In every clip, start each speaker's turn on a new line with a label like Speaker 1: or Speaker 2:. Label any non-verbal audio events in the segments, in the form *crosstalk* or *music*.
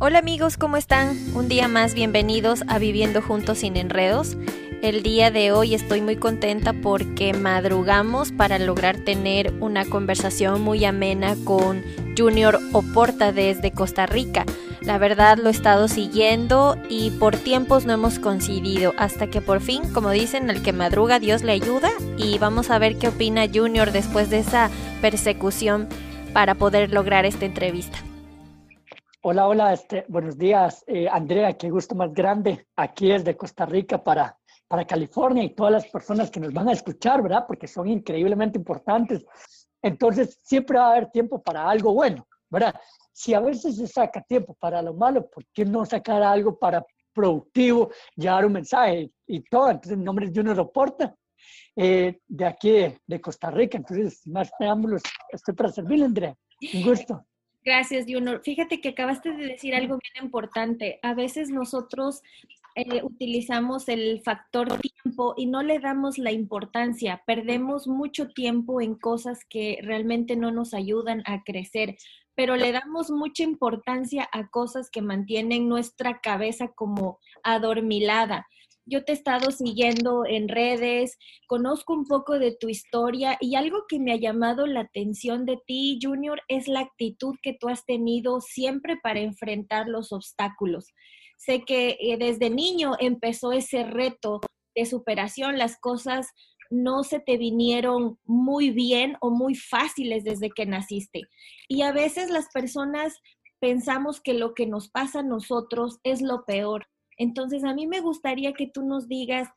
Speaker 1: Hola amigos, ¿cómo están? Un día más bienvenidos a Viviendo Juntos sin Enredos. El día de hoy estoy muy contenta porque madrugamos para lograr tener una conversación muy amena con Junior Oporta desde Costa Rica. La verdad lo he estado siguiendo y por tiempos no hemos coincidido hasta que por fin, como dicen, el que madruga Dios le ayuda y vamos a ver qué opina Junior después de esa persecución para poder lograr esta entrevista.
Speaker 2: Hola, hola, este, buenos días, eh, Andrea, qué gusto más grande. Aquí es de Costa Rica para, para California y todas las personas que nos van a escuchar, ¿verdad? Porque son increíblemente importantes. Entonces, siempre va a haber tiempo para algo bueno, ¿verdad? Si a veces se saca tiempo para lo malo, ¿por qué no sacar algo para productivo, llevar un mensaje y todo? Entonces, mi nombre es Junior Oporta, eh, de aquí de, Costa Rica. Entonces, más preámbulos, estoy para servirle, Andrea. Un gusto.
Speaker 1: Gracias, Junior. Fíjate que acabaste de decir algo bien importante. A veces nosotros eh, utilizamos el factor tiempo y no le damos la importancia. Perdemos mucho tiempo en cosas que realmente no nos ayudan a crecer, pero le damos mucha importancia a cosas que mantienen nuestra cabeza como adormilada yo te he estado siguiendo en redes, conozco un poco de tu historia y algo que me ha llamado la atención de ti, Junior, es la actitud que tú has tenido siempre para enfrentar los obstáculos. Sé que eh, desde niño empezó ese reto de superación, las cosas no se te vinieron muy bien o muy fáciles desde que naciste. Y a veces las personas pensamos que lo que nos pasa a nosotros es lo peor entonces, a mí me gustaría que tú nos digas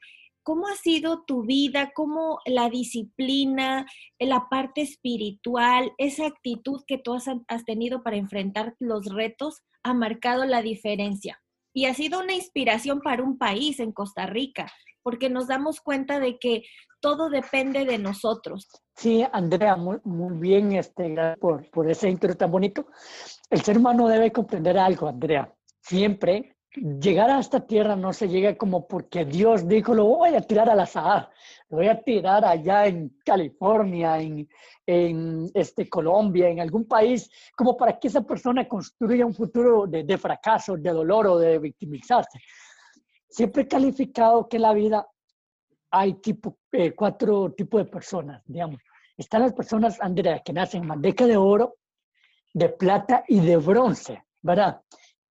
Speaker 1: cómo ha sido tu vida, cómo la disciplina, la parte espiritual, esa actitud que tú has, tenido para enfrentar los retos ha marcado la diferencia. Y ha sido una inspiración para un país en Costa Rica, porque nos damos cuenta de que todo depende de nosotros.
Speaker 2: Sí, Andrea, muy, bien, este, por, por ese intro tan bonito. El ser humano debe comprender algo, Andrea. Siempre llegar a esta tierra no se llega como porque Dios dijo, lo voy a tirar al azar, lo voy a tirar allá en California, en, en este, Colombia, en algún país, como para que esa persona construya un futuro de, fracaso, de dolor o de victimizarse. Siempre he calificado que en la vida hay tipo, eh, cuatro tipos de personas, digamos. Están las personas, Andrea, que nacen en mandeca de oro, de plata y de bronce, ¿verdad?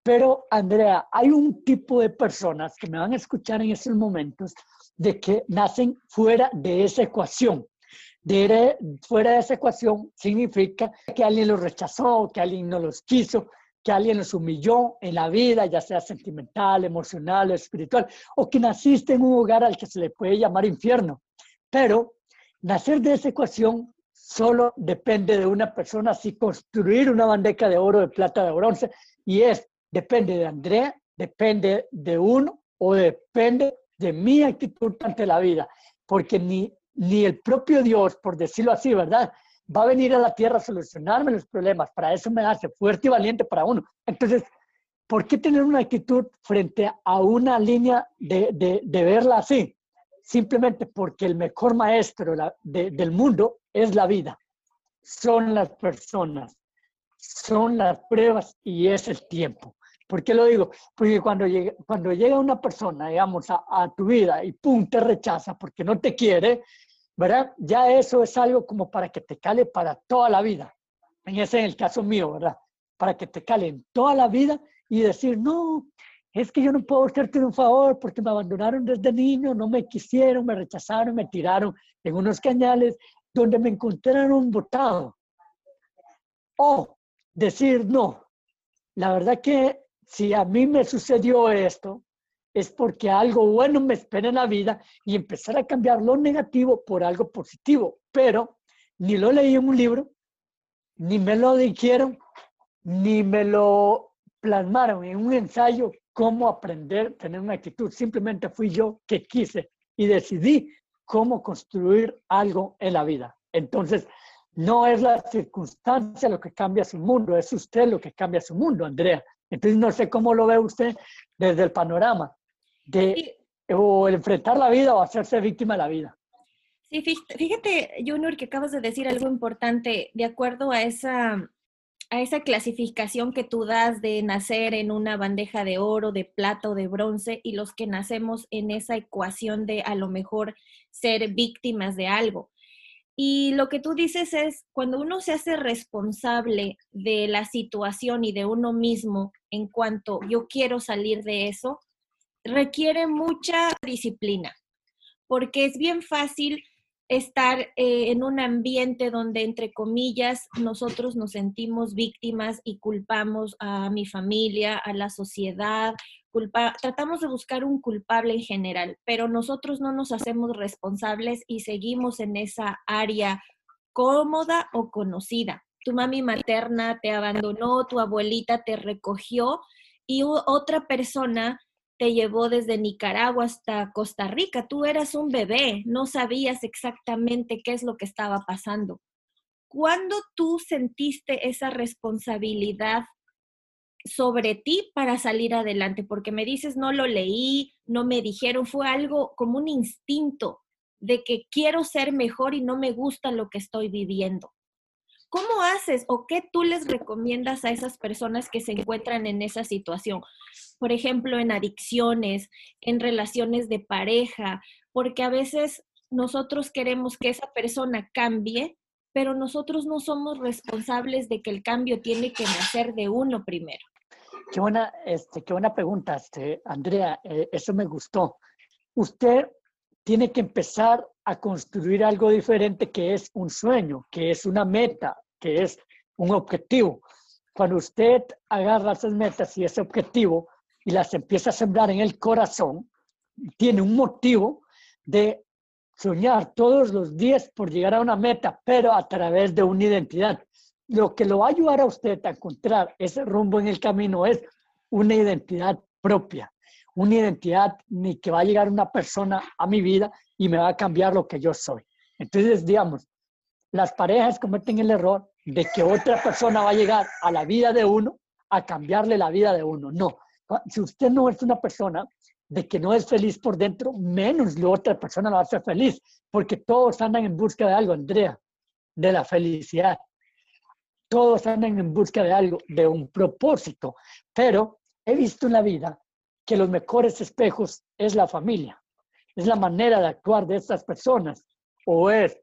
Speaker 2: Pero, Andrea, hay un tipo de personas que me van a escuchar en estos momentos de que nacen fuera de esa ecuación. De, fuera de esa ecuación significa que alguien los rechazó, que alguien no los quiso, que alguien los humilló en la vida, ya sea sentimental, emocional, espiritual, o que naciste en un hogar al que se le puede llamar infierno. Pero nacer de esa ecuación solo depende de una persona, si construir una bandeja de oro, de plata, de bronce, y es depende de Andrea, depende de uno o depende de mi actitud ante la vida, porque ni, ni el propio Dios, por decirlo así, ¿verdad? Va a venir a la tierra a solucionarme los problemas, para eso me hace fuerte y valiente para uno. Entonces, ¿por qué tener una actitud frente a una línea de, de, de verla así? Simplemente porque el mejor maestro del mundo es la vida, son las personas, son las pruebas y es el tiempo. ¿Por qué lo digo? Porque cuando llega, cuando llega una persona, digamos, a, a, tu vida y pum, te rechaza porque no te quiere, ¿verdad? Ya eso es algo como para que te cale para toda la vida. En ese es el caso mío, ¿verdad? Para que te cale en toda la vida y decir, no, es que yo no puedo hacerte un favor porque me abandonaron desde niño, no me quisieron, me rechazaron, me tiraron en unos cañales donde me encontraron botado. O decir, no, la verdad que si a mí me sucedió esto, es porque algo bueno me espera en la vida y empezar a cambiar lo negativo por algo positivo. Pero ni lo leí en un libro, ni me lo dijeron, ni me lo plasmaron en un ensayo cómo aprender a tener una actitud. Simplemente fui yo que quise y decidí cómo construir algo en la vida. Entonces, no es la circunstancia lo que cambia su mundo, es usted lo que cambia su mundo, Andrea. Entonces, no sé cómo lo ve usted desde el panorama de o enfrentar la vida o hacerse víctima de la vida.
Speaker 1: Sí, fíjate, Junior, que acabas de decir algo importante. De acuerdo a esa a esa clasificación que tú das de nacer en una bandeja de oro, de plata o de bronce y los que nacemos en esa ecuación de a lo mejor ser víctimas de algo. Y lo que tú dices es, cuando uno se hace responsable de la situación y de uno mismo en cuanto yo quiero salir de eso, requiere mucha disciplina, porque es bien fácil estar eh, en un ambiente donde, entre comillas, nosotros nos sentimos víctimas y culpamos a mi familia, a la sociedad, culpa tratamos de buscar un culpable en general, pero nosotros no nos hacemos responsables y seguimos en esa área cómoda o conocida. Tu mami materna te abandonó, tu abuelita te recogió y otra persona te llevó desde Nicaragua hasta Costa Rica. Tú eras un bebé, no sabías exactamente qué es lo que estaba pasando. ¿Cuándo tú sentiste esa responsabilidad sobre ti para salir adelante? Porque me dices, no lo leí, no me dijeron, fue algo como un instinto de que quiero ser mejor y no me gusta lo que estoy viviendo. ¿Cómo haces o qué tú les recomiendas a esas personas que se encuentran en esa situación? Por ejemplo, en adicciones, en relaciones de pareja, porque a veces nosotros queremos que esa persona cambie, pero nosotros no somos responsables de que el cambio tiene que nacer de uno primero.
Speaker 2: Qué buena, este, qué buena pregunta, este, Andrea. Eh, eso me gustó. Usted tiene que empezar a construir algo diferente que es un sueño, que es una meta, que es un objetivo. Cuando usted agarra esas metas y ese objetivo y las empieza a sembrar en el corazón, tiene un motivo de soñar todos los días por llegar a una meta, pero a través de una identidad. Lo que lo va a ayudar a usted a encontrar ese rumbo en el camino es una identidad propia una identidad ni que va a llegar una persona a mi vida y me va a cambiar lo que yo soy. Entonces, digamos, las parejas cometen el error de que otra persona va a llegar a la vida de uno a cambiarle la vida de uno. No, si usted no es una persona de que no es feliz por dentro, menos la otra persona la va a feliz, porque todos andan en busca de algo, Andrea, de la felicidad. Todos andan en busca de algo, de un propósito, pero he visto en la vida que los mejores espejos es la familia, es la manera de actuar de estas personas, o es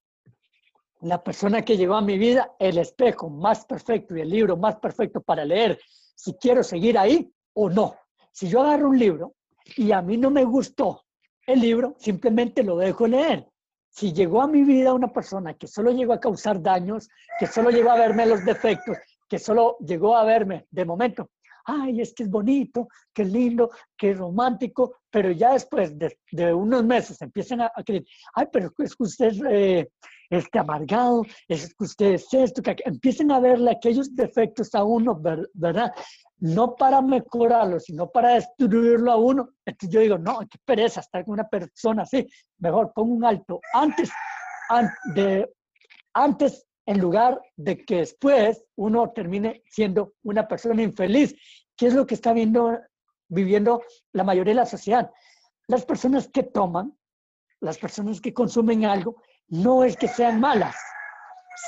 Speaker 2: la persona que llegó a mi vida el espejo más perfecto y el libro más perfecto para leer si quiero seguir ahí o no. Si yo agarro un libro y a mí no me gustó el libro, simplemente lo dejo leer. Si llegó a mi vida una persona que solo llegó a causar daños, que solo llegó a verme los defectos, que solo llegó a verme de momento ay, es que es bonito, qué lindo, qué romántico, pero ya después de, unos meses empiezan a, creer, ay, pero es que usted es eh, este amargado, es que usted es esto, que empiecen a verle aquellos defectos a uno, ¿verdad? No para mejorarlo, sino para destruirlo a uno. Entonces yo digo, no, qué pereza estar con una persona así, mejor pongo un alto antes, de, antes en lugar de que después uno termine siendo una persona infeliz, que es lo que está viendo, viviendo la mayoría de la sociedad. Las personas que toman, las personas que consumen algo, no es que sean malas,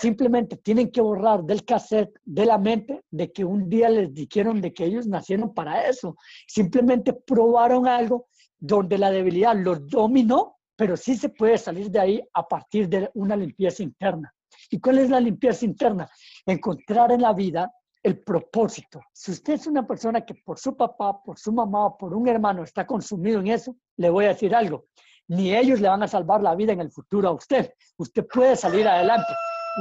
Speaker 2: simplemente tienen que borrar del cassette, de la mente, de que un día les dijeron de que ellos nacieron para eso. Simplemente probaron algo donde la debilidad los dominó, pero sí se puede salir de ahí a partir de una limpieza interna. ¿Y cuál es la limpieza interna? Encontrar en la vida el propósito. Si usted es una persona que por su papá, por su mamá, por un hermano está consumido en eso, le voy a decir algo. Ni ellos le van a salvar la vida en el futuro a usted. Usted puede salir adelante.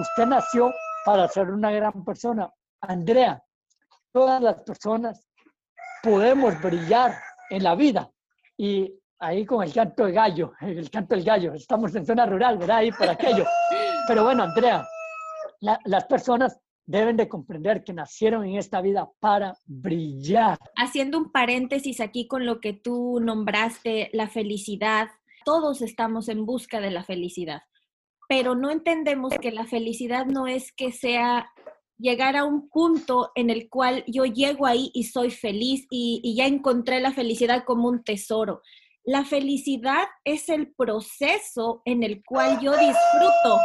Speaker 2: Usted nació para ser una gran persona. Andrea, todas las personas podemos brillar en la vida. Y ahí con el canto del gallo, el canto del gallo, estamos en zona rural, ¿verdad? Ahí por aquello. Pero bueno, Andrea, las personas deben de comprender que nacieron en esta vida para brillar.
Speaker 1: Haciendo un paréntesis aquí con lo que tú nombraste, la felicidad, todos estamos en busca de la felicidad, pero no entendemos que la felicidad no es que sea llegar a un punto en el cual yo llego ahí y soy feliz y, y ya encontré la felicidad como un tesoro. La felicidad es el proceso en el cual yo disfruto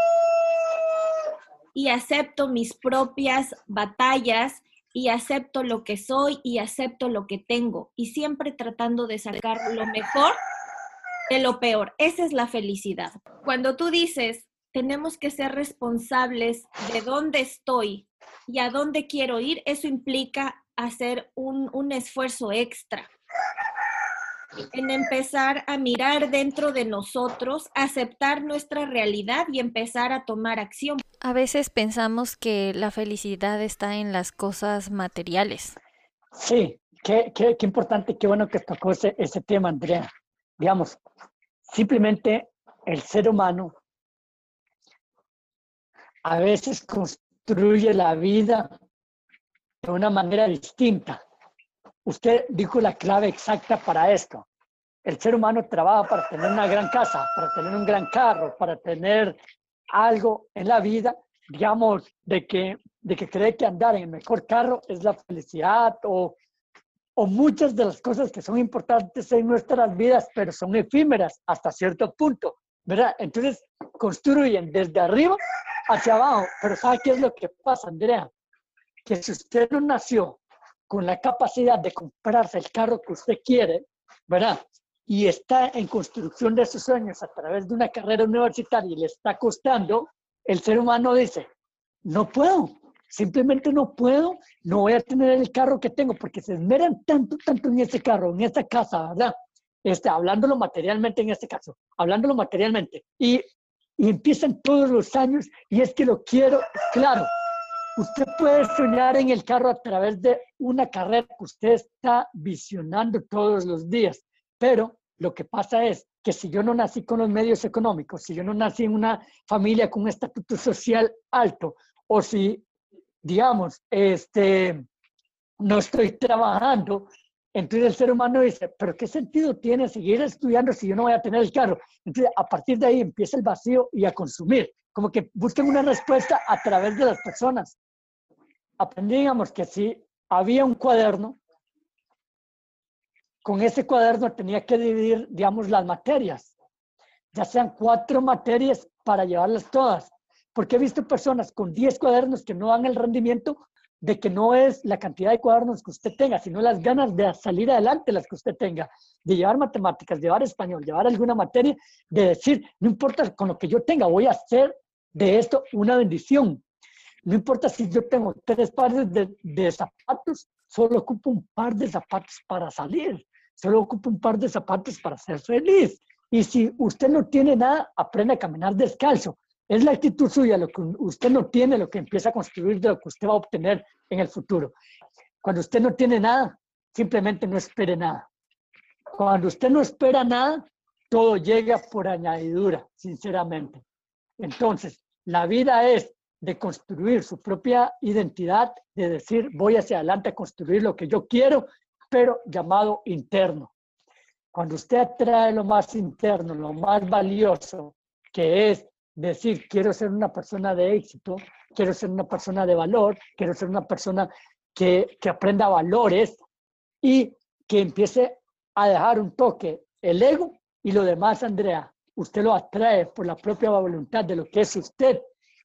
Speaker 1: y acepto mis propias batallas y acepto lo que soy y acepto lo que tengo y siempre tratando de sacar lo mejor de lo peor. Esa es la felicidad. Cuando tú dices, tenemos que ser responsables de dónde estoy y a dónde quiero ir, eso implica hacer un, un esfuerzo extra en empezar a mirar dentro de nosotros, aceptar nuestra realidad y empezar a tomar acción.
Speaker 3: A veces pensamos que la felicidad está en las cosas materiales.
Speaker 2: Sí, qué, qué, qué importante, qué bueno que tocó ese, ese tema, Andrea. Digamos, simplemente el ser humano a veces construye la vida de una manera distinta Usted dijo la clave exacta para esto. El ser humano trabaja para tener una gran casa, para tener un gran carro, para tener algo en la vida, digamos, de que, de que cree que andar en el mejor carro es la felicidad o, o muchas de las cosas que son importantes en nuestras vidas, pero son efímeras hasta cierto punto, ¿verdad? Entonces, construyen desde arriba hacia abajo, pero ¿sabe qué es lo que pasa, Andrea? Que si usted no nació con la capacidad de comprarse el carro que usted quiere, ¿verdad? Y está en construcción de sus sueños a través de una carrera universitaria y le está costando, el ser humano dice, no puedo, simplemente no puedo, no voy a tener el carro que tengo porque se esmeran tanto, tanto en ese carro, en esa casa, ¿verdad? Este, hablándolo materialmente en este caso, hablándolo materialmente. Y, y empiezan todos los años y es que lo quiero, claro, Usted puede soñar en el carro a través de una carrera que usted está visionando todos los días, pero lo que pasa es que si yo no nací con los medios económicos, si yo no nací en una familia con un estatuto social alto, o si, digamos, este, no estoy trabajando, entonces el ser humano dice, pero ¿qué sentido tiene seguir estudiando si yo no voy a tener el carro? Entonces a partir de ahí empieza el vacío y a consumir como que busquen una respuesta a través de las personas. Aprendíamos que si había un cuaderno, con ese cuaderno tenía que dividir, digamos, las materias, ya sean cuatro materias para llevarlas todas. Porque he visto personas con 10 cuadernos que no dan el rendimiento de que no es la cantidad de cuadernos que usted tenga, sino las ganas de salir adelante las que usted tenga, de llevar matemáticas, llevar español, llevar alguna materia, de decir, no importa con lo que yo tenga, voy a hacer de esto una bendición. No importa si yo tengo tres pares de, de, zapatos, solo ocupo un par de zapatos para salir, solo ocupo un par de zapatos para ser feliz. Y si usted no tiene nada, aprende a caminar descalzo. Es la actitud suya, lo que usted no tiene, lo que empieza a construir de lo que usted va a obtener en el futuro. Cuando usted no tiene nada, simplemente no espere nada. Cuando usted no espera nada, todo llega por añadidura, sinceramente. Entonces, la vida es de construir su propia identidad, de decir, voy hacia adelante a construir lo que yo quiero, pero llamado interno. Cuando usted atrae lo más interno, lo más valioso, que es decir, quiero ser una persona de éxito, quiero ser una persona de valor, quiero ser una persona que, que aprenda valores y que empiece a dejar un toque el ego y lo demás, Andrea, usted lo atrae por la propia voluntad de lo que es usted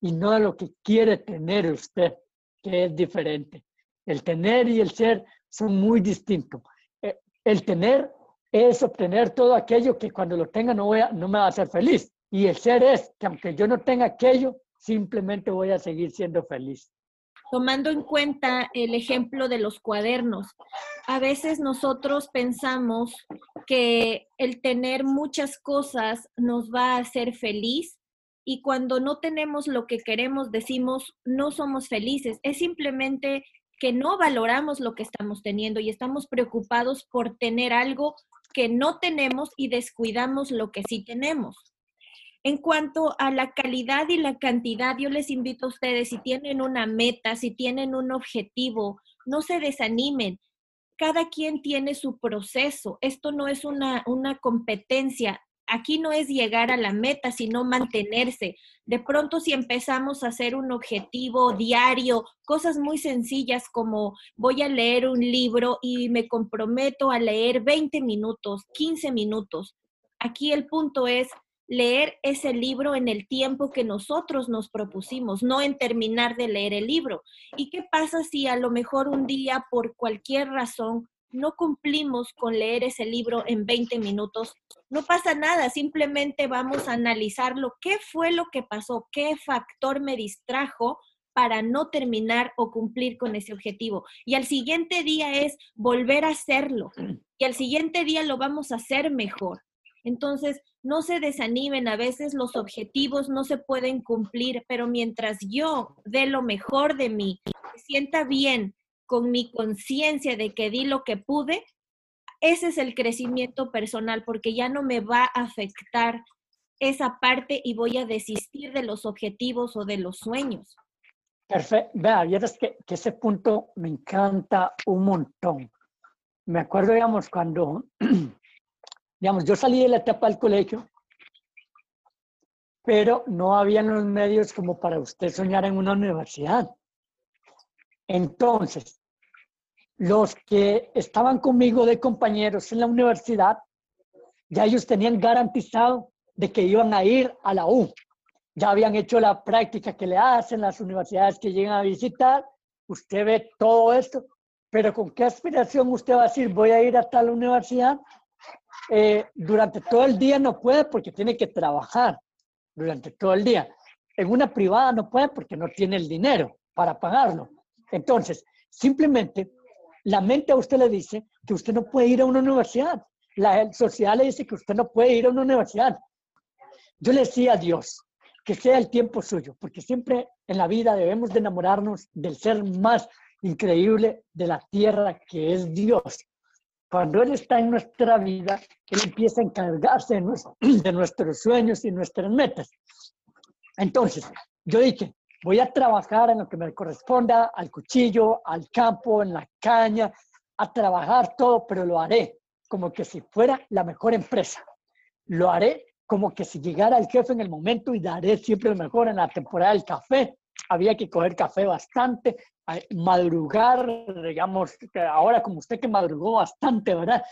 Speaker 2: y no de lo que quiere tener usted, que es diferente. El tener y el ser son muy distintos. Eh, el tener es obtener todo aquello que cuando lo tenga no, voy no me va a hacer feliz. Y el ser es que aunque yo no tenga aquello, simplemente voy a seguir siendo feliz
Speaker 1: tomando en cuenta el ejemplo de los cuadernos. A veces nosotros pensamos que el tener muchas cosas nos va a hacer feliz y cuando no tenemos lo que queremos decimos no somos felices. Es simplemente que no valoramos lo que estamos teniendo y estamos preocupados por tener algo que no tenemos y descuidamos lo que sí tenemos. En cuanto a la calidad y la cantidad, yo les invito a ustedes, si tienen una meta, si tienen un objetivo, no se desanimen. Cada quien tiene su proceso. Esto no es una, una competencia. Aquí no es llegar a la meta, sino mantenerse. De pronto, si empezamos a hacer un objetivo diario, cosas muy sencillas como voy a leer un libro y me comprometo a leer 20 minutos, 15 minutos. Aquí el punto es leer ese libro en el tiempo que nosotros nos propusimos, no en terminar de leer el libro. ¿Y qué pasa si a lo mejor un día, por cualquier razón, no cumplimos con leer ese libro en 20 minutos? No pasa nada, simplemente vamos a analizarlo. ¿Qué fue lo que pasó? ¿Qué factor me distrajo? para no terminar o cumplir con ese objetivo. Y al siguiente día es volver a hacerlo. Y al siguiente día lo vamos a hacer mejor. Entonces, no se desanimen, a veces los objetivos no se pueden cumplir, pero mientras yo dé lo mejor de mí, me sienta bien con mi conciencia de que di lo que pude, ese es el crecimiento personal, porque ya no me va a afectar esa parte y voy a desistir de los objetivos o de los sueños.
Speaker 2: Perfecto. Vea, vieras que, que ese punto me encanta un montón. Me acuerdo, digamos, cuando *clears throat* Digamos, yo salí de la etapa del colegio, pero no habían los medios como para usted soñar en una universidad. Entonces, los que estaban conmigo de compañeros en la universidad, ya ellos tenían garantizado de que iban a ir a la U. Ya habían hecho la práctica que le hacen las universidades que llegan a visitar. Usted ve todo esto, pero ¿con qué aspiración usted va a decir voy a ir a tal universidad eh, durante todo el día no puede porque tiene que trabajar durante todo el día. En una privada no puede porque no tiene el dinero para pagarlo. Entonces, simplemente la mente a usted le dice que usted no puede ir a una universidad. La sociedad le dice que usted no puede ir a una universidad. Yo le decía a Dios que sea el tiempo suyo, porque siempre en la vida debemos de enamorarnos del ser más increíble de la tierra que es Dios. Cuando Él está en nuestra vida, Él empieza a encargarse de, *clears throat* nuestros sueños y nuestras metas. Entonces, yo dije, voy a trabajar en lo que me corresponda, al cuchillo, al campo, en la caña, a trabajar todo, pero lo haré como que si fuera la mejor empresa. Lo haré como que si llegara el jefe en el momento y daré siempre lo mejor en la temporada del café. Había que coger café bastante, madrugar, digamos, ahora como usted que madrugó bastante, ¿verdad?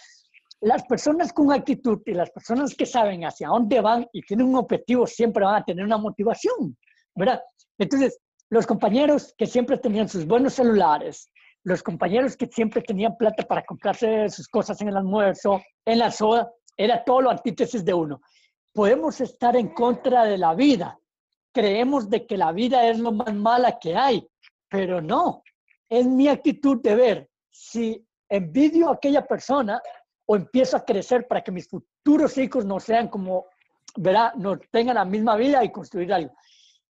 Speaker 2: Las personas con actitud y las personas que saben hacia dónde van y tienen un objetivo siempre van a tener una motivación, ¿verdad? Entonces, los compañeros que siempre tenían sus buenos celulares, los compañeros que siempre tenían plata para comprarse sus cosas en el almuerzo, en la soda, era todo lo antítesis de uno. Podemos estar en contra de la vida. Creemos de que la vida es lo más mala que hay, pero no, es mi actitud de ver si envidio a aquella persona o empiezo a crecer para que mis futuros hijos no sean como, ¿verdad? No tengan la misma vida y construir algo.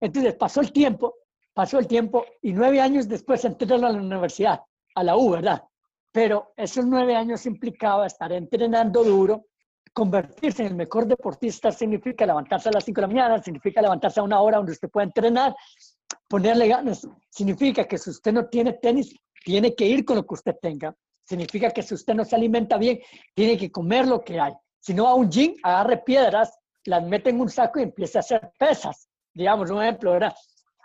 Speaker 2: Entonces pasó el tiempo, pasó el tiempo y nueve años después entré a la universidad, a la U, ¿verdad? Pero esos nueve años implicaba estar entrenando duro, convertirse en el mejor deportista significa levantarse a las cinco de la mañana, significa levantarse a una hora donde usted puede entrenar, ponerle ganas. Significa que si usted no tiene tenis, tiene que ir con lo que usted tenga. Significa que si usted no se alimenta bien, tiene que comer lo que hay. Si no, a un gym, agarre piedras, las mete en un saco y empiece a hacer pesas. Digamos, un ejemplo, ¿verdad?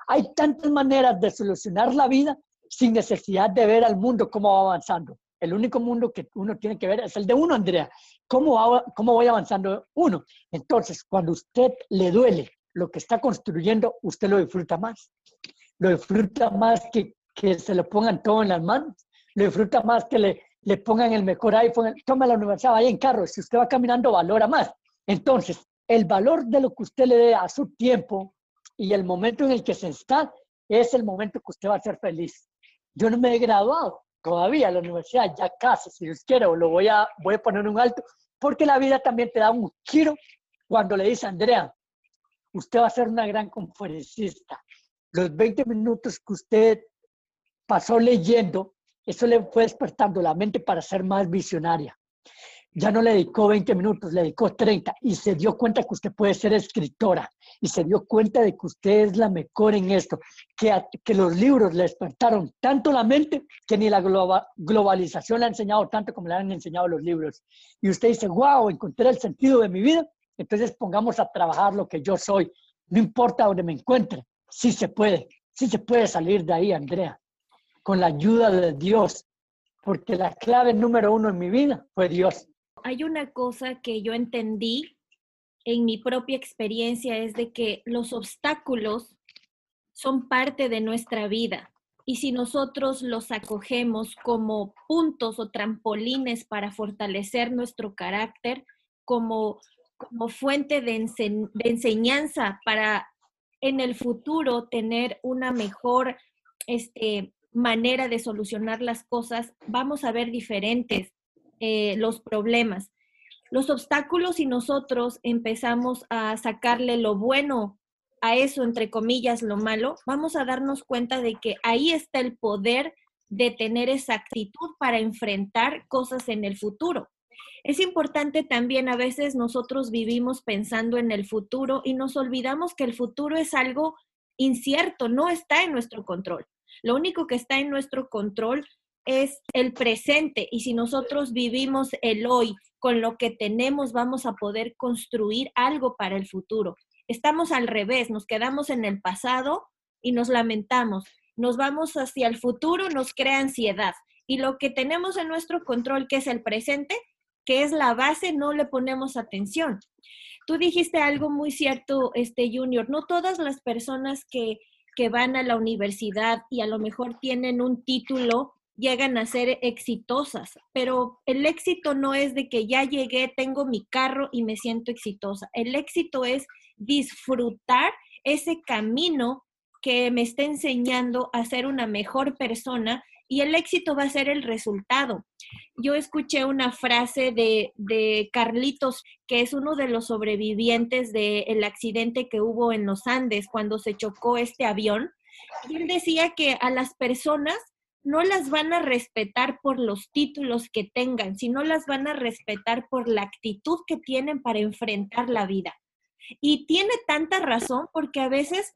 Speaker 2: Hay tantas maneras de solucionar la vida sin necesidad de ver al mundo cómo va avanzando. El único mundo que uno tiene que ver es el de uno, Andrea. ¿Cómo, va, cómo voy avanzando uno? Entonces, cuando usted le duele lo que está construyendo, usted lo disfruta más. Lo disfruta más que, que se lo pongan todo en las manos. Lo disfruta más que le, le pongan el mejor iPhone. Toma la universidad, vaya en carro. Si usted va caminando, valora más. Entonces, el valor de lo que usted le dé a su tiempo y el momento en el que se está, es el momento que usted va a ser feliz. Yo no me he graduado todavía en la universidad, ya casi, si Dios quiere, o lo voy a, voy a poner un alto, porque la vida también te da un giro cuando le dice, Andrea, usted va a ser una gran conferencista. Los 20 minutos que usted pasó leyendo, eso le fue despertando la mente para ser más visionaria. Ya no le dedicó 20 minutos, le dedicó 30 y se dio cuenta que usted puede ser escritora y se dio cuenta de que usted es la mejor en esto, que, que los libros le despertaron tanto la mente que ni la globalización le ha enseñado tanto como le han enseñado los libros. Y usted dice, wow, encontré el sentido de mi vida entonces pongamos a trabajar lo que yo soy, no importa dónde me encuentre, sí se puede, sí se puede salir de ahí, Andrea, con la ayuda de Dios, porque la clave número uno en mi vida fue Dios.
Speaker 1: Hay una cosa que yo entendí en mi propia experiencia es de que los obstáculos son parte de nuestra vida. Y si nosotros los acogemos como puntos o trampolines para fortalecer nuestro carácter, como, como fuente de, enseñanza para en el futuro tener una mejor este, manera de solucionar las cosas, vamos a ver diferentes eh, los problemas. Los obstáculos y nosotros empezamos a sacarle lo bueno a eso, entre comillas, lo malo, vamos a darnos cuenta de que ahí está el poder de tener esa actitud para enfrentar cosas en el futuro. Es importante también, a veces nosotros vivimos pensando en el futuro y nos olvidamos que el futuro es algo incierto, no está en nuestro control. Lo único que está en nuestro control es el presente y si nosotros vivimos el hoy con lo que tenemos, vamos a poder construir algo para el futuro. Estamos al revés, nos quedamos en el pasado y nos lamentamos. Nos vamos hacia el futuro, nos crea ansiedad. Y lo que tenemos en nuestro control, que es el presente, que es la base, no le ponemos atención. Tú dijiste algo muy cierto, este Junior. No todas las personas que, que van a la universidad y a lo mejor tienen un título llegan a ser exitosas, pero el éxito no es de que ya llegué, tengo mi carro y me siento exitosa. El éxito es disfrutar ese camino que me está enseñando a ser una mejor persona y el éxito va a ser el resultado. Yo escuché una frase de, de Carlitos, que es uno de los sobrevivientes del accidente que hubo en los Andes cuando se chocó este avión. Él decía que a las personas no las van a respetar por los títulos que tengan, sino las van a respetar por la actitud que tienen para enfrentar la vida. Y tiene tanta razón porque a veces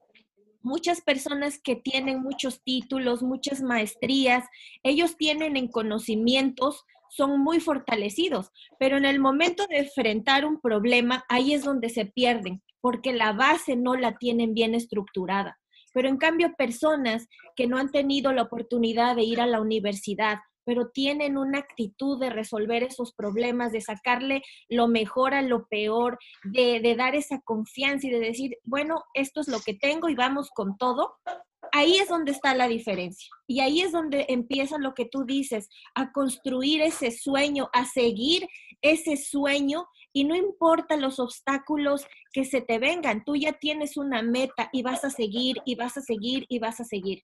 Speaker 1: muchas personas que tienen muchos títulos, muchas maestrías, ellos tienen en conocimientos, son muy fortalecidos, pero en el momento de enfrentar un problema, ahí es donde se pierden, porque la base no la tienen bien estructurada. Pero en cambio, personas que no han tenido la oportunidad de ir a la universidad, pero tienen una actitud de resolver esos problemas, de sacarle lo mejor a lo peor, de, dar esa confianza y de decir, bueno, esto es lo que tengo y vamos con todo, ahí es donde está la diferencia. Y ahí es donde empieza lo que tú dices, a construir ese sueño, a seguir ese sueño y no importa los obstáculos que se te vengan, tú ya tienes una meta y vas a seguir y vas a seguir y vas a seguir.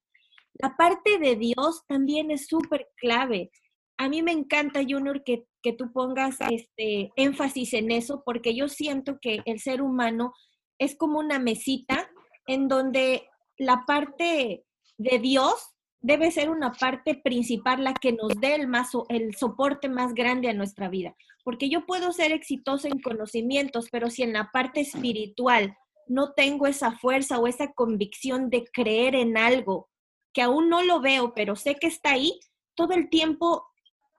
Speaker 1: La parte de Dios también es súper clave. A mí me encanta, Junior, que, que tú pongas este énfasis en eso, porque yo siento que el ser humano es como una mesita en donde la parte de Dios debe ser una parte principal, la que nos dé el, más, el soporte más grande a nuestra vida. Porque yo puedo ser exitoso en conocimientos, pero si en la parte espiritual no tengo esa fuerza o esa convicción de creer en algo que aún no lo veo, pero sé que está ahí, todo el tiempo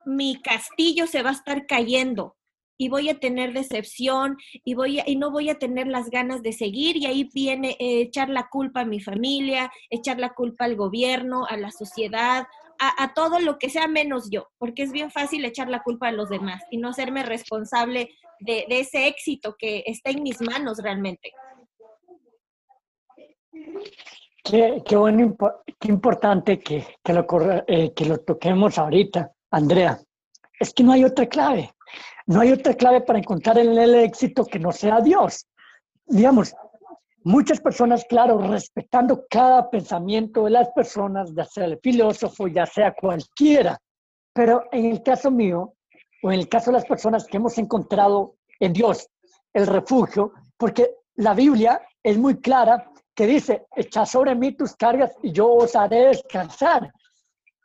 Speaker 1: mi castillo se va a estar cayendo y voy a tener decepción y, voy y no voy a tener las ganas de seguir y ahí viene eh, echar la culpa a mi familia, echar la culpa al gobierno, a la sociedad, a, todo lo que sea menos yo, porque es bien fácil echar la culpa a los demás y no hacerme responsable de, ese éxito que está en mis manos realmente.
Speaker 2: Qué, qué, bueno, qué importante que, que, lo, eh, que lo toquemos ahorita, Andrea. Es que no hay otra clave. No hay otra clave para encontrar el éxito que no sea Dios. Digamos, muchas personas, claro, respetando cada pensamiento de las personas, ya sea el filósofo, ya sea cualquiera, pero en el caso mío, o en el caso de las personas que hemos encontrado en Dios el refugio, porque la Biblia es muy clara que dice, echa sobre mí tus cargas y yo os haré descansar.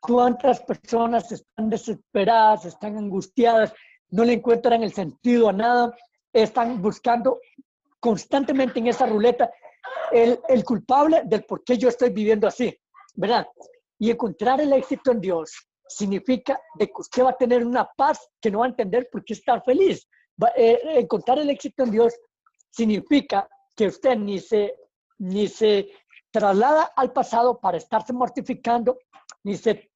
Speaker 2: ¿Cuántas personas están desesperadas, están angustiadas, no le encuentran el sentido a nada, están buscando constantemente en esa ruleta el, culpable del por qué yo estoy viviendo así, ¿verdad? Y encontrar el éxito en Dios significa que usted va a tener una paz que no va a entender por qué estar feliz. Eh, encontrar el éxito en Dios significa que usted ni se, ni se traslada al pasado para estarse mortificando, ni se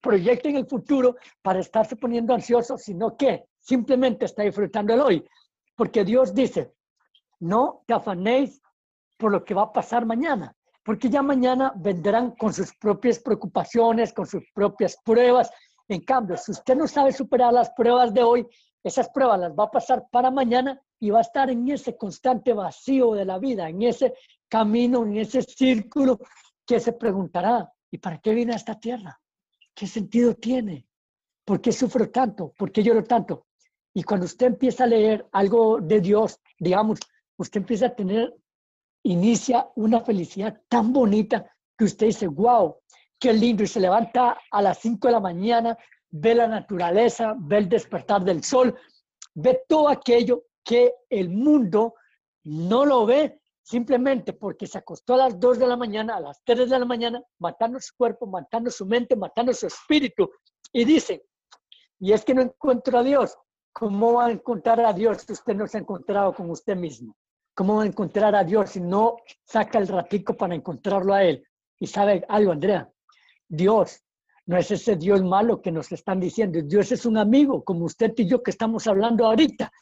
Speaker 2: proyecta en el futuro para estarse poniendo ansioso, sino que simplemente está disfrutando el hoy. Porque Dios dice, no te afanéis por lo que va a pasar mañana, porque ya mañana vendrán con sus propias preocupaciones, con sus propias pruebas. En cambio, si usted no sabe superar las pruebas de hoy, esas pruebas las va a pasar para mañana y va a estar en ese constante vacío de la vida, en ese camino, en ese círculo que se preguntará, ¿y para qué vine a esta tierra? ¿Qué sentido tiene? ¿Por qué sufro tanto? ¿Por qué lloro tanto? Y cuando usted empieza a leer algo de Dios, digamos, usted empieza a tener, inicia una felicidad tan bonita que usted dice, wow, qué lindo, y se levanta a las 5 de la mañana, ve la naturaleza, ve el despertar del sol, ve todo aquello que el mundo no lo ve simplemente porque se acostó a las 2 de la mañana, a las 3 de la mañana, matando su cuerpo, matando su mente, matando su espíritu. Y dice, y es que no encuentro a Dios. ¿Cómo va a encontrar a Dios si usted no se ha encontrado con usted mismo? ¿Cómo va a encontrar a Dios si no saca el ratico para encontrarlo a Él? Y sabe algo, Andrea, Dios no es ese Dios malo que nos están diciendo. Dios es un amigo, como usted y yo que estamos hablando ahorita,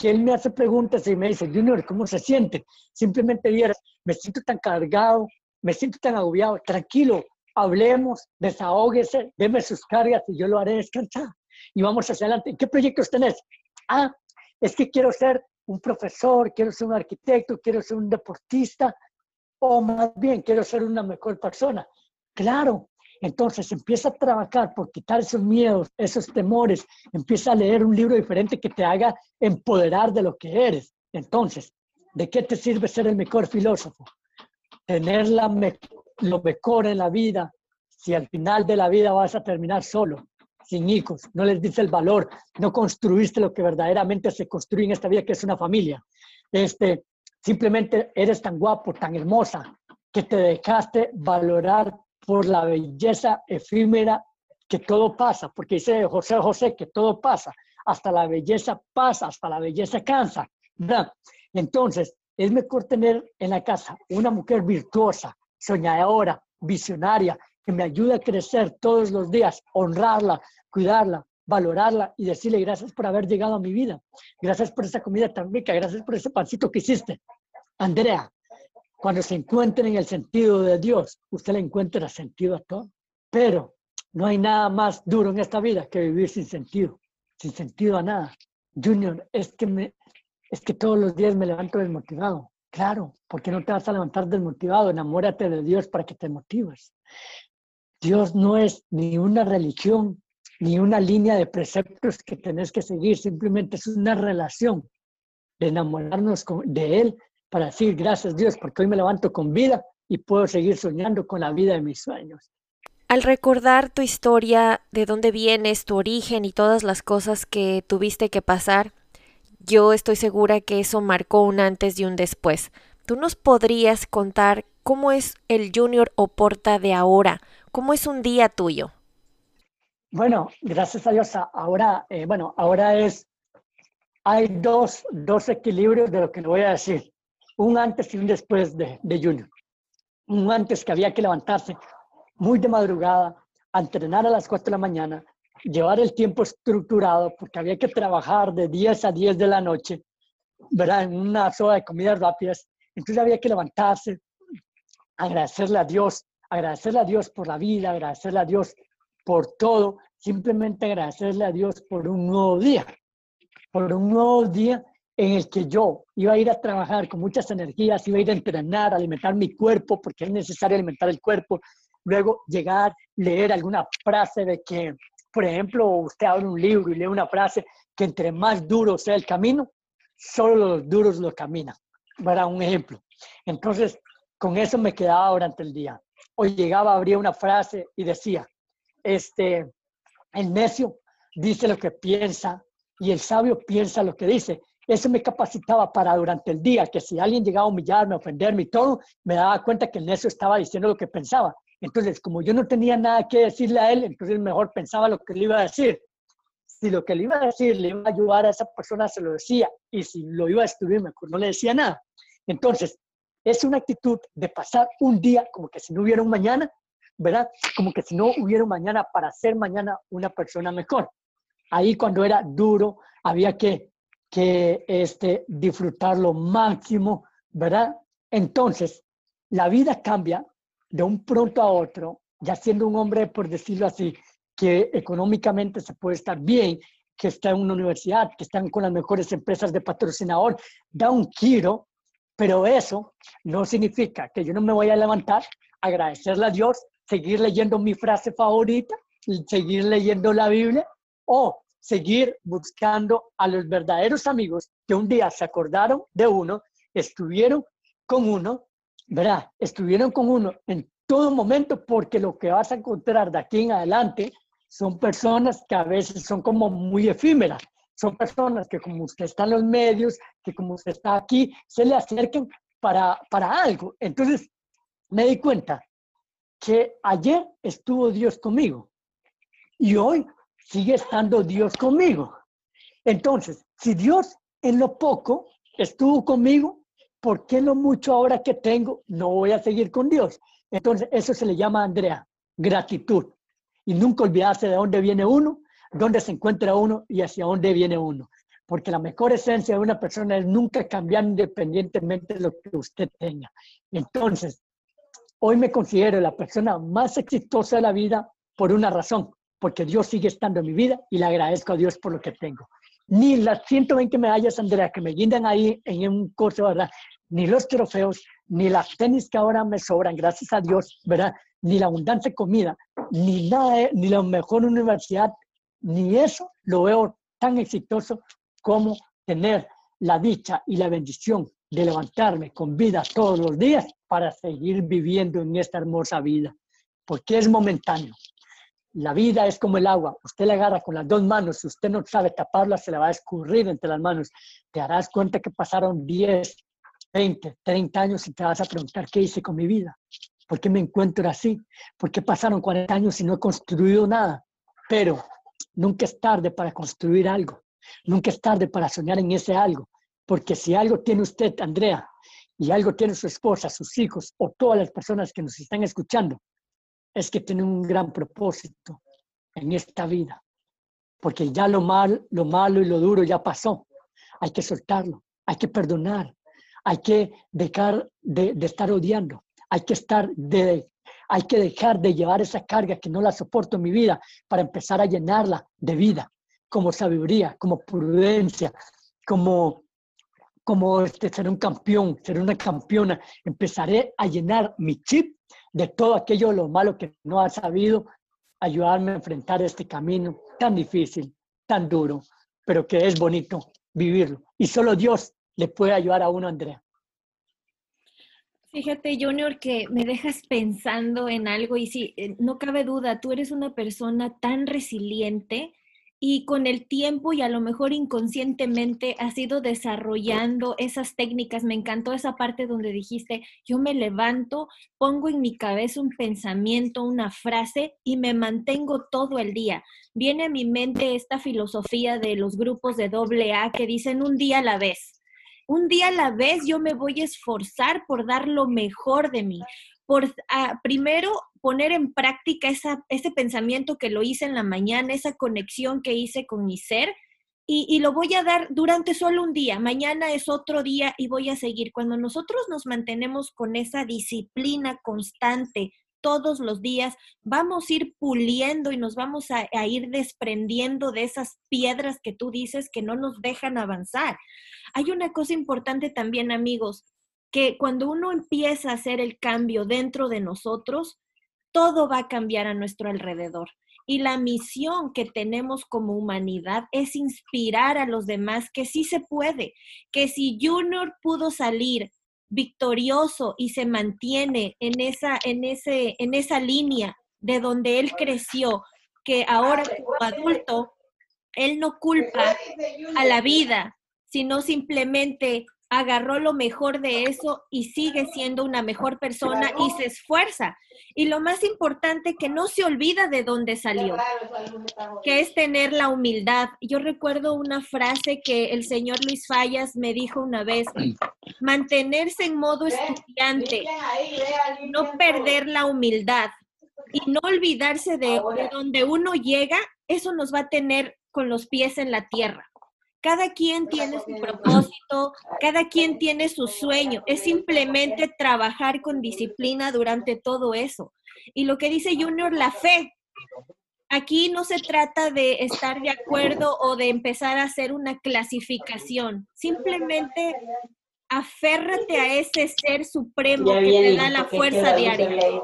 Speaker 2: que Él me hace preguntas y me dice, Junior, ¿cómo se siente? Simplemente vieras, me siento tan cargado, me siento tan agobiado, tranquilo, hablemos, desahógese, deme sus cargas y yo lo haré descansar. Y vamos hacia adelante. ¿Qué proyectos tenés? Ah, es que quiero ser un profesor, quiero ser un arquitecto, quiero ser un deportista, o más bien quiero ser una mejor persona. Claro, entonces empieza a trabajar por quitar esos miedos, esos temores, empieza a leer un libro diferente que te haga empoderar de lo que eres. Entonces, ¿de qué te sirve ser el mejor filósofo? Tener la lo mejor en la vida, si al final de la vida vas a terminar solo, sin hijos, no les dice el valor, no construiste lo que verdaderamente se construye en esta vida, que es una familia. Este, simplemente eres tan guapo, tan hermosa, que te dejaste valorar por la belleza efímera que todo pasa, porque dice José José que todo pasa, hasta la belleza pasa, hasta la belleza cansa. Entonces, es mejor tener en la casa una mujer virtuosa, soñadora, visionaria, que me ayude a crecer todos los días, honrarla, cuidarla, valorarla y decirle gracias por haber llegado a mi vida. Gracias por esa comida tan rica, gracias por ese pancito que hiciste. Andrea, cuando se encuentren en el sentido de Dios, usted le encuentra sentido a todo. Pero no hay nada más duro en esta vida que vivir sin sentido, sin sentido a nada. Junior, es que, me, es que todos los días me levanto desmotivado. Claro, porque no te vas a levantar desmotivado? Enamórate de Dios para que te motives. Dios no es ni una religión, ni una línea de preceptos que tenés que seguir, simplemente es una relación de enamorarnos de Él para decir gracias Dios porque hoy me levanto con vida y puedo seguir soñando con la vida de mis sueños.
Speaker 3: Al recordar tu historia, de dónde vienes, tu origen y todas las cosas que tuviste que pasar, yo estoy segura que eso marcó un antes y un después. ¿Tú nos podrías contar cómo es el Junior Oporta de ahora? ¿Cómo es un día tuyo?
Speaker 2: Bueno, gracias a Dios, ahora, eh, bueno, ahora es, hay dos, dos equilibrios de lo que le voy a decir un antes y un después de, de Junior. Un antes que había que levantarse muy de madrugada, entrenar a las 4 de la mañana, llevar el tiempo estructurado, porque había que trabajar de 10 a 10 de la noche, ¿verdad? En una zona de comidas rápidas. Entonces había que levantarse, agradecerle a Dios, agradecerle a Dios por la vida, agradecerle a Dios por todo, simplemente agradecerle a Dios por un nuevo día, por un nuevo día en el que yo iba a ir a trabajar con muchas energías, iba a ir a entrenar, alimentar mi cuerpo, porque es necesario alimentar el cuerpo, luego llegar, leer alguna frase de que, por ejemplo, usted abre un libro y lee una frase que entre más duro sea el camino, solo los duros lo caminan. Para un ejemplo. Entonces, con eso me quedaba durante el día. Hoy llegaba, abría una frase y decía, este, el necio dice lo que piensa y el sabio piensa lo que dice. Eso me capacitaba para durante el día, que si alguien llegaba a humillarme, ofenderme y todo, me daba cuenta que el necio estaba diciendo lo que pensaba. Entonces, como yo no tenía nada que decirle a él, entonces mejor pensaba lo que le iba a decir. Si lo que le iba a decir le iba a ayudar a esa persona, se lo decía. Y si lo iba a destruir, mejor no le decía nada. Entonces, es una actitud de pasar un día como que si no hubiera un mañana, ¿verdad? Como que si no hubiera un mañana para ser mañana una persona mejor. Ahí cuando era duro, había que que este, disfrutar lo máximo, ¿verdad? Entonces, la vida cambia de un pronto a otro, ya siendo un hombre, por decirlo así, que económicamente se puede estar bien, que está en una universidad, que están con las mejores empresas de patrocinador, da un giro, pero eso no significa que yo no me voy a levantar, agradecerle a Dios, seguir leyendo mi frase favorita, seguir leyendo la Biblia o seguir buscando a los verdaderos amigos que un día se acordaron de uno, estuvieron con uno, ¿verdad? Estuvieron con uno en todo momento porque lo que vas a encontrar de aquí en adelante son personas que a veces son como muy efímeras. Son personas que como usted está en los medios, que como usted está aquí, se le acerquen para, para algo. Entonces, me di cuenta que ayer estuvo Dios conmigo y hoy sigue estando Dios conmigo. Entonces, si Dios en lo poco estuvo conmigo, ¿por qué lo mucho ahora que tengo no voy a seguir con Dios? Entonces, eso se le llama, Andrea, gratitud. Y nunca olvidarse de dónde viene uno, dónde se encuentra uno y hacia dónde viene uno. Porque la mejor esencia de una persona es nunca cambiar independientemente de lo que usted tenga. Entonces, hoy me considero la persona más exitosa de la vida por una razón, porque Dios sigue estando en mi vida y le agradezco a Dios por lo que tengo. Ni las 120 medallas, Andrea, que me guindan ahí en un curso, ¿verdad? Ni los trofeos, ni las tenis que ahora me sobran, gracias a Dios, ¿verdad? Ni la abundancia de comida, ni nada, ni la mejor universidad, ni eso lo veo tan exitoso como tener la dicha y la bendición de levantarme con vida todos los días para seguir viviendo en esta hermosa vida, porque es momentáneo. La vida es como el agua, usted la agarra con las dos manos, si usted no sabe taparla, se la va a escurrir entre las manos. Te darás cuenta que pasaron 10, 20, 30 años y te vas a preguntar qué hice con mi vida, por qué me encuentro así, por qué pasaron 40 años y no he construido nada. Pero nunca es tarde para construir algo, nunca es tarde para soñar en ese algo, porque si algo tiene usted, Andrea, y algo tiene su esposa, sus hijos o todas las personas que nos están escuchando, es que tiene un gran propósito en esta vida. Porque ya lo, mal, lo malo y lo duro ya pasó. Hay que soltarlo, hay que perdonar, hay que dejar de, estar odiando, hay que, estar de, hay que dejar de llevar esa carga que no la soporto en mi vida para empezar a llenarla de vida, como sabiduría, como prudencia, como, como este, ser un campeón, ser una campeona. Empezaré a llenar mi chip de todo aquello lo malo que no ha sabido ayudarme a enfrentar este camino tan difícil, tan duro, pero que es bonito vivirlo. Y solo Dios le puede ayudar a uno, Andrea.
Speaker 1: Fíjate, Junior, que me dejas pensando en algo y sí, eh, no cabe duda, tú eres una persona tan resiliente y con el tiempo y a lo mejor inconscientemente has ido desarrollando esas técnicas. Me encantó esa parte donde dijiste, yo me levanto, pongo en mi cabeza un pensamiento, una frase y me mantengo todo el día. Viene a mi mente esta filosofía de los grupos de doble A que dicen un día a la vez. Un día a la vez yo me voy a esforzar por dar lo mejor de mí, por ah, primero poner en práctica ese pensamiento que lo hice en la mañana, esa conexión que hice con mi ser, y, lo voy a dar durante solo un día. Mañana es otro día y voy a seguir. Cuando nosotros nos mantenemos con esa disciplina constante todos los días, vamos a ir puliendo y nos vamos a ir desprendiendo de esas piedras que tú dices que no nos dejan avanzar. Hay una cosa importante también, amigos, que cuando uno empieza a hacer el cambio dentro de nosotros, todo va a cambiar a nuestro alrededor. Y la misión que tenemos como humanidad es inspirar a los demás que sí se puede, que si Junior pudo salir victorioso y se mantiene en esa, en ese, en esa línea de donde él creció, que ahora como adulto, él no culpa a la vida, sino simplemente agarró lo mejor de eso y sigue siendo una mejor persona y se esfuerza. Y lo más importante, que no se olvida de dónde salió, que es tener la humildad. Yo recuerdo una frase que el señor Luis Fallas me dijo una vez, *clears throat* mantenerse en modo estudiante, no perder la humildad y no olvidarse de, de donde uno llega, eso nos va a tener con los pies en la tierra Cada quien tiene su propósito, cada quien tiene su sueño. Es simplemente trabajar con disciplina durante todo eso. Y lo que dice Junior, la fe. Aquí no se trata de estar de acuerdo o de empezar a hacer una clasificación. Simplemente aférrate a ese ser supremo que te da la fuerza diaria.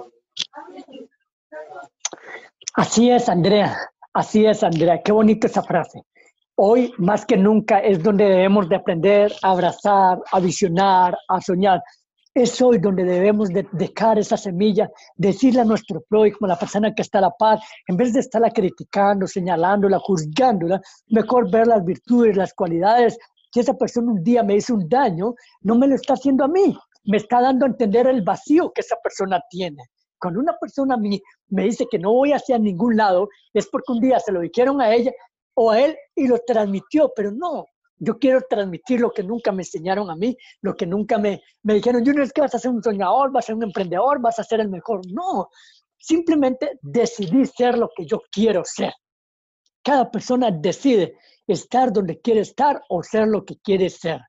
Speaker 2: Así es, Andrea. Así es, Andrea. Qué bonita esa frase. Hoy, más que nunca, es donde debemos de aprender a abrazar, a visionar, a soñar. Es hoy donde debemos de dejar esa semilla, decirle a nuestro prójimo, la persona que está a la paz, en vez de estarla criticando, señalándola, juzgándola, mejor ver las virtudes, las cualidades. Si esa persona un día me hizo un daño, no me lo está haciendo a mí, me está dando a entender el vacío que esa persona tiene. Cuando una persona a mí me dice que no voy hacia ningún lado, es porque un día se lo dijeron a ella o a él y lo transmitió, pero no. Yo quiero transmitir lo que nunca me enseñaron a mí, lo que nunca me, me dijeron, no es que vas a ser un soñador, vas a ser un emprendedor, vas a ser el mejor. No, simplemente decidí ser lo que yo quiero ser. Cada persona decide estar donde quiere estar o ser lo que quiere ser.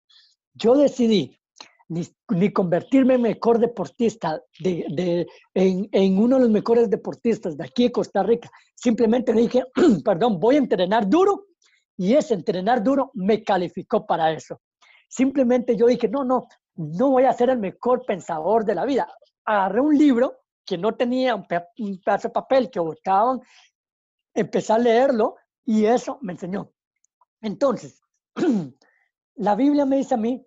Speaker 2: Yo decidí ni, convertirme en mejor deportista de, en, uno de los mejores deportistas de aquí de Costa Rica. Simplemente le dije, *clears throat* perdón, voy a entrenar duro y ese entrenar duro me calificó para eso. Simplemente yo dije, no, no, no voy a ser el mejor pensador de la vida. Agarré un libro que no tenía un, un pedazo de papel que botaban, empecé a leerlo y eso me enseñó. Entonces, *clears throat* la Biblia me dice a mí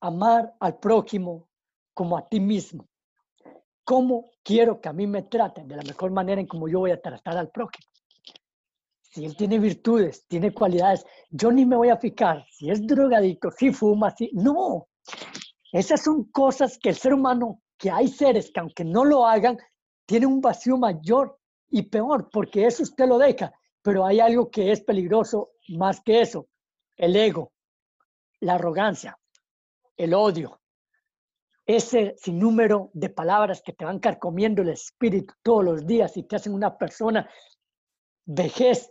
Speaker 2: amar al prójimo como a ti mismo. ¿Cómo quiero que a mí me traten? De la mejor manera en como yo voy a tratar al prójimo. Si él tiene virtudes, tiene cualidades, yo ni me voy a fijar si es drogadicto, si fuma, si... No, esas son cosas que el ser humano, que hay seres que aunque no lo hagan, tiene un vacío mayor y peor, porque eso usted lo deja. Pero hay algo que es peligroso más que eso, el ego, la arrogancia el odio, ese sinnúmero de palabras que te van carcomiendo el espíritu todos los días y te hacen una persona vejez,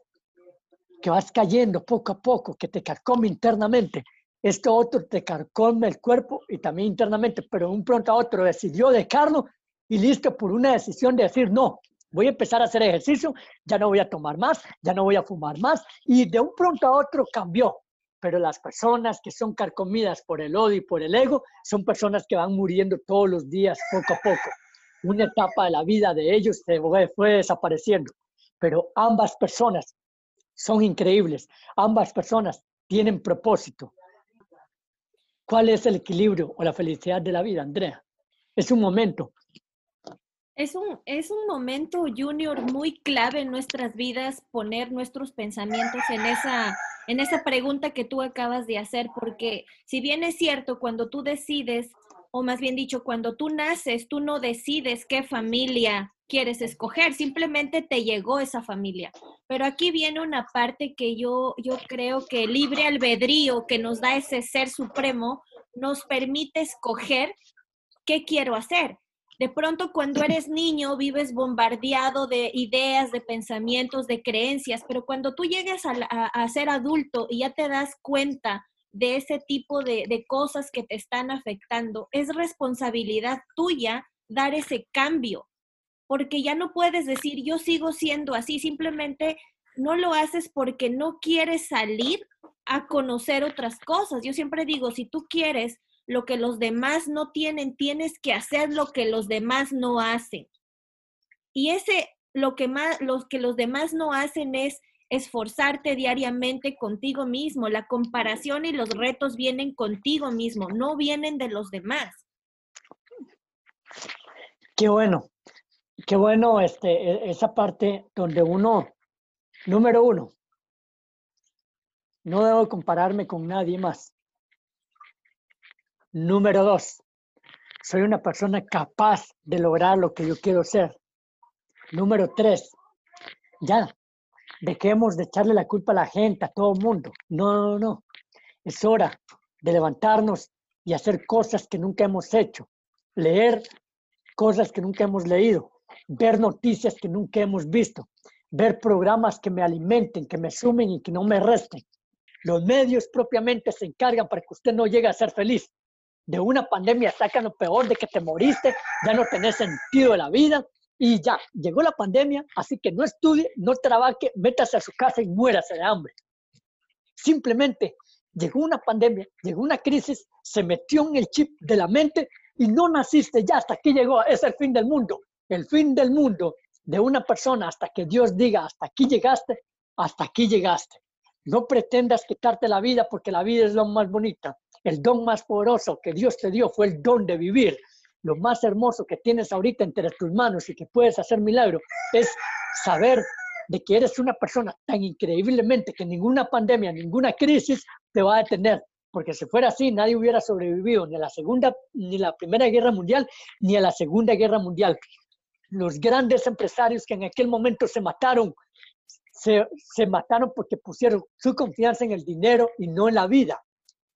Speaker 2: que vas cayendo poco a poco, que te carcome internamente. Esto otro te carcome el cuerpo y también internamente, pero un pronto a otro decidió dejarlo y listo por una decisión de decir, no, voy a empezar a hacer ejercicio, ya no voy a tomar más, ya no voy a fumar más, y de un pronto a otro cambió pero las personas que son carcomidas por el odio y por el ego son personas que van muriendo todos los días, poco a poco. Una etapa de la vida de ellos se fue, desapareciendo, pero ambas personas son increíbles, ambas personas tienen propósito. ¿Cuál es el equilibrio o la felicidad de la vida, Andrea? Es un momento.
Speaker 1: Es un, es un momento, Junior, muy clave en nuestras vidas poner nuestros pensamientos en esa en esa pregunta que tú acabas de hacer, porque si bien es cierto, cuando tú decides, o más bien dicho, cuando tú naces, tú no decides qué familia quieres escoger, simplemente te llegó esa familia. Pero aquí viene una parte que yo, yo creo que el libre albedrío que nos da ese ser supremo nos permite escoger qué quiero hacer. De pronto cuando eres niño vives bombardeado de ideas, de pensamientos, de creencias, pero cuando tú llegues a, ser adulto y ya te das cuenta de ese tipo de, de cosas que te están afectando, es responsabilidad tuya dar ese cambio, porque ya no puedes decir yo sigo siendo así, simplemente no lo haces porque no quieres salir a conocer otras cosas. Yo siempre digo, si tú quieres lo que los demás no tienen, tienes que hacer lo que los demás no hacen. Y ese, lo que, más, que los demás no hacen es esforzarte diariamente contigo mismo. La comparación y los retos vienen contigo mismo, no vienen de los demás.
Speaker 2: Qué bueno, qué bueno este, e, esa parte donde uno, número uno, no debo compararme con nadie más. Número dos, soy una persona capaz de lograr lo que yo quiero ser. Número tres, ya, dejemos de echarle la culpa a la gente, a todo el mundo. No, no, no. Es hora de levantarnos y hacer cosas que nunca hemos hecho. Leer cosas que nunca hemos leído. Ver noticias que nunca hemos visto. Ver programas que me alimenten, que me sumen y que no me resten. Los medios propiamente se encargan para que usted no llegue a ser feliz. De una pandemia sacan lo peor de que te moriste, ya no tenés sentido de la vida y ya, llegó la pandemia, así que no estudie, no trabaje, métase a su casa y muérase de hambre. Simplemente llegó una pandemia, llegó una crisis, se metió en el chip de la mente y no naciste ya, hasta aquí llegó, es el fin del mundo. El fin del mundo de una persona hasta que Dios diga, hasta aquí llegaste, hasta aquí llegaste. No pretendas quitarte la vida porque la vida es lo más bonita. El don más poderoso que Dios te dio fue el don de vivir. Lo más hermoso que tienes ahorita entre tus manos y que puedes hacer milagro es saber de que eres una persona tan increíblemente que ninguna pandemia, ninguna crisis te va a detener. Porque si fuera así, nadie hubiera sobrevivido ni a la Segunda, ni la Primera Guerra Mundial, ni a la Segunda Guerra Mundial. Los grandes empresarios que en aquel momento se mataron, se mataron porque pusieron su confianza en el dinero y no en la vida,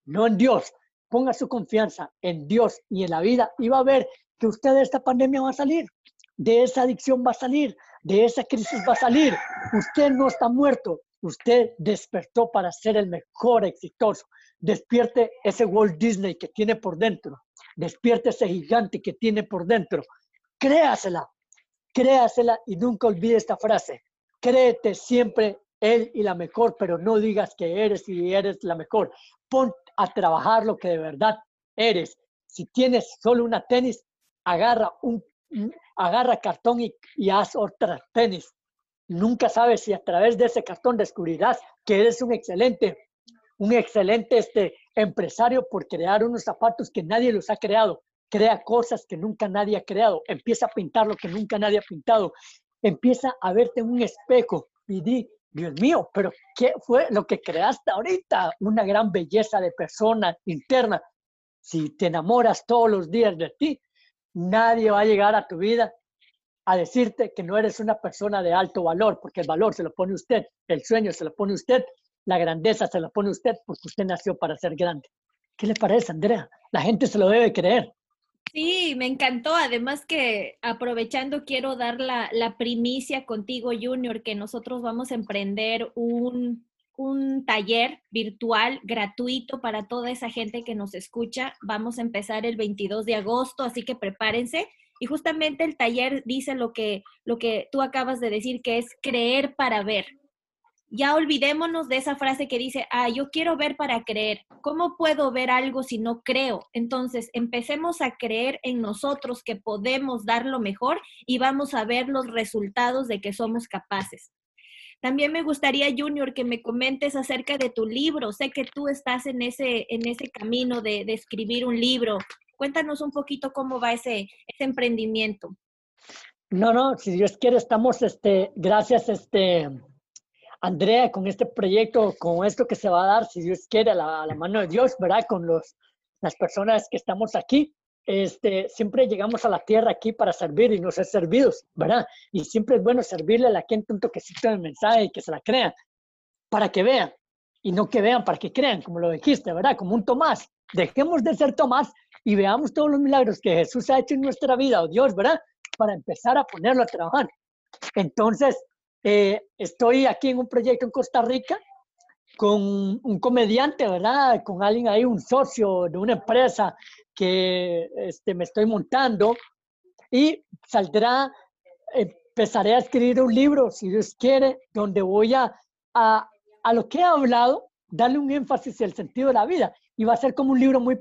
Speaker 2: no en Dios. Ponga su confianza en Dios y en la vida y va a ver que usted de esta pandemia va a salir, de esa adicción va a salir, de esa crisis va a salir. Usted no está muerto, usted despertó para ser el mejor exitoso. Despierte ese Walt Disney que tiene por dentro, despierte ese gigante que tiene por dentro. Créasela, créasela y nunca olvide esta frase. Créete siempre él y la mejor, pero no digas que eres y eres la mejor. Pon a trabajar lo que de verdad eres. Si tienes solo una tenis, agarra un agarra cartón y, haz otra tenis. Nunca sabes si a través de ese cartón descubrirás que eres un excelente, un excelente este, empresario por crear unos zapatos que nadie los ha creado. Crea cosas que nunca nadie ha creado. Empieza a pintar lo que nunca nadie ha pintado. Empieza a verte en un espejo y di, Dios mío, pero ¿qué fue lo que creaste ahorita? Una gran belleza de persona interna. Si te enamoras todos los días de ti, Nadie va a llegar a tu vida a decirte que no eres una persona de alto valor, porque el valor se lo pone usted, el sueño se lo pone usted, la grandeza se lo pone usted porque usted nació para ser grande. ¿Qué le parece, Andrea? La gente se lo debe creer.
Speaker 1: Sí, me encantó. Además que aprovechando, quiero dar la, la primicia contigo, Junior, que nosotros vamos a emprender un un taller virtual gratuito para toda esa gente que nos escucha. Vamos a empezar el 22 de agosto, así que prepárense. Y justamente el taller dice lo que, lo que tú acabas de decir, que es creer para ver. Ya olvidémonos de esa frase que dice, ah, yo quiero ver para creer. ¿Cómo puedo ver algo si no creo? Entonces, empecemos a creer en nosotros que podemos dar lo mejor y vamos a ver los resultados de que somos capaces. También me gustaría, Junior, que me comentes acerca de tu libro. Sé que tú estás en ese, en ese camino de, escribir un libro. Cuéntanos un poquito cómo va ese, ese emprendimiento.
Speaker 2: No, no, si Dios quiere, estamos, este, gracias, este, Andrea, con este proyecto, con esto que se va a dar, si Dios quiere, a la, a la mano de Dios, ¿verdad? Con los, las personas que estamos aquí este, siempre llegamos a la tierra aquí para servir y no ser servidos, ¿verdad? Y siempre es bueno servirle a la gente un toquecito del mensaje y que se la crean, para que vean, y no que vean para que crean, como lo dijiste, ¿verdad? Como un Tomás. Dejemos de ser Tomás y veamos todos los milagros que Jesús ha hecho en nuestra vida, o Dios, ¿verdad? Para empezar a ponerlo a trabajar. Entonces, eh, estoy aquí en un proyecto en Costa Rica con un comediante, ¿verdad? Con alguien ahí, un socio de una empresa que este, me estoy montando y saldrá, empezaré a escribir un libro, si Dios quiere, donde voy a, a, a lo que he hablado, darle un énfasis el sentido de la vida y va a ser como un libro muy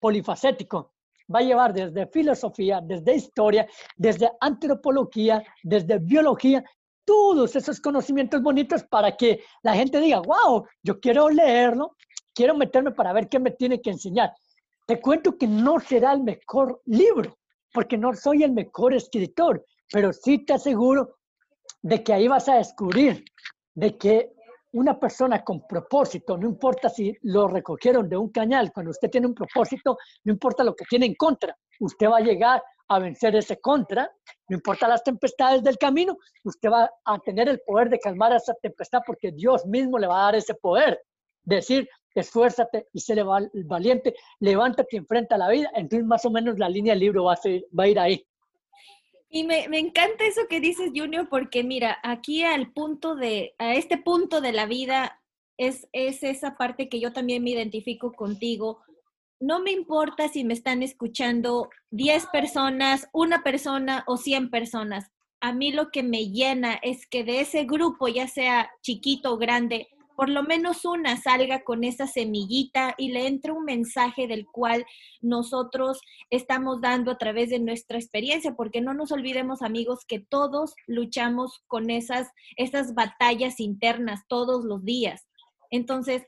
Speaker 2: polifacético. Va a llevar desde filosofía, desde historia, desde antropología, desde biología todos esos conocimientos bonitos para que la gente diga, wow, yo quiero leerlo, quiero meterme para ver qué me tiene que enseñar. Te cuento que no será el mejor libro, porque no soy el mejor escritor, pero sí te aseguro de que ahí vas a descubrir de que una persona con propósito, no importa si lo recogieron de un cañal, cuando usted tiene un propósito, no importa lo que tiene en contra, usted va a llegar a vencer ese contra, no importa las tempestades del camino, usted va a tener el poder de calmar esa tempestad porque Dios mismo le va a dar ese poder. Decir, esfuérzate y sé valiente, levántate y enfrenta la vida. Entonces, más o menos la línea del libro va a, va a ir ahí.
Speaker 1: Y me, me, encanta eso que dices, Junior, porque mira, aquí al punto de, a este punto de la vida, es, es esa parte que yo también me identifico contigo. No me importa si me están escuchando 10 personas, una persona o 100 personas. A mí lo que me llena es que de ese grupo, ya sea chiquito o grande, por lo menos una salga con esa semillita y le entre un mensaje del cual nosotros estamos dando a través de nuestra experiencia, porque no nos olvidemos amigos que todos luchamos con esas, esas batallas internas todos los días. Entonces,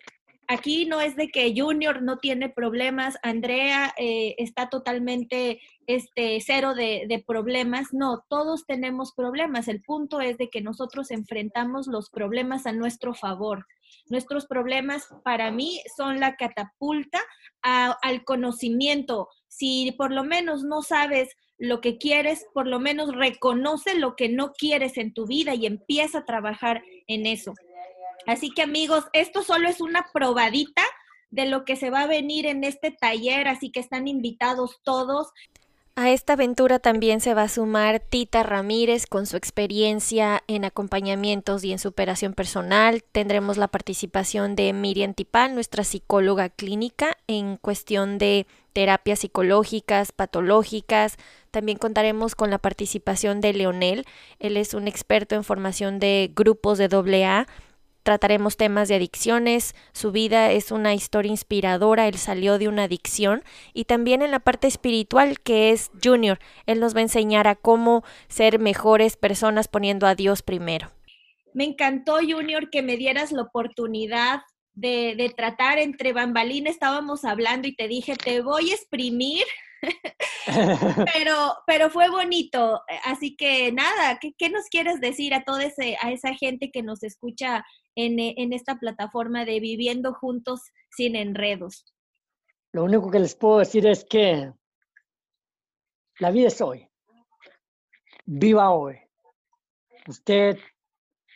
Speaker 1: aquí no es de que Junior no tiene problemas, Andrea eh, está totalmente este, cero de, de, problemas. No, todos tenemos problemas. El punto es de que nosotros enfrentamos los problemas a nuestro favor. Nuestros problemas para mí son la catapulta al conocimiento. Si por lo menos no sabes lo que quieres, por lo menos reconoce lo que no quieres en tu vida y empieza a trabajar en eso. Así que amigos, esto solo es una probadita de lo que se va a venir en este taller, así que están invitados todos.
Speaker 3: A esta aventura también se va a sumar Tita Ramírez con su experiencia en acompañamientos y en superación personal. Tendremos la participación de Miriam Tipal, nuestra psicóloga clínica, en cuestión de terapias psicológicas, patológicas. También contaremos con la participación de Leonel. Él es un experto en formación de grupos de AA Trataremos temas de adicciones, su vida es una historia inspiradora, él salió de una adicción y también en la parte espiritual que es Junior, él nos va a enseñar a cómo ser mejores personas poniendo a Dios primero.
Speaker 1: Me encantó Junior que me dieras la oportunidad de, de tratar entre bambalines, estábamos hablando y te dije, te voy a exprimir *laughs* pero, pero fue bonito. Así que nada, ¿qué, qué nos quieres decir a toda ese, a esa gente que nos escucha en, en esta plataforma de Viviendo Juntos sin Enredos?
Speaker 2: Lo único que les puedo decir es que la vida es hoy. Viva hoy. Usted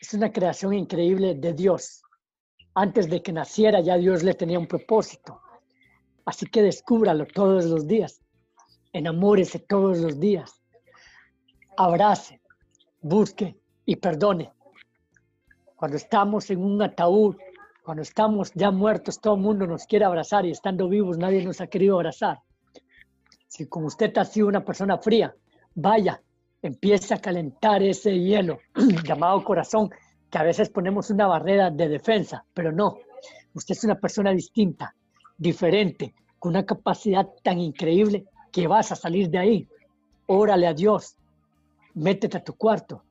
Speaker 2: es una creación increíble de Dios. Antes de que naciera ya Dios le tenía un propósito. Así que descúbralo todos los días enamórese todos los días, abrace, busque y perdone. Cuando estamos en un ataúd, cuando estamos ya muertos, todo el mundo nos quiere abrazar y estando vivos nadie nos ha querido abrazar. Si como usted ha sido una persona fría, vaya, empiece a calentar ese hielo *clears throat* llamado corazón, que a veces ponemos una barrera de defensa, pero no, usted es una persona distinta, diferente, con una capacidad tan increíble que vas a salir de ahí. Órale a Dios, métete a tu cuarto.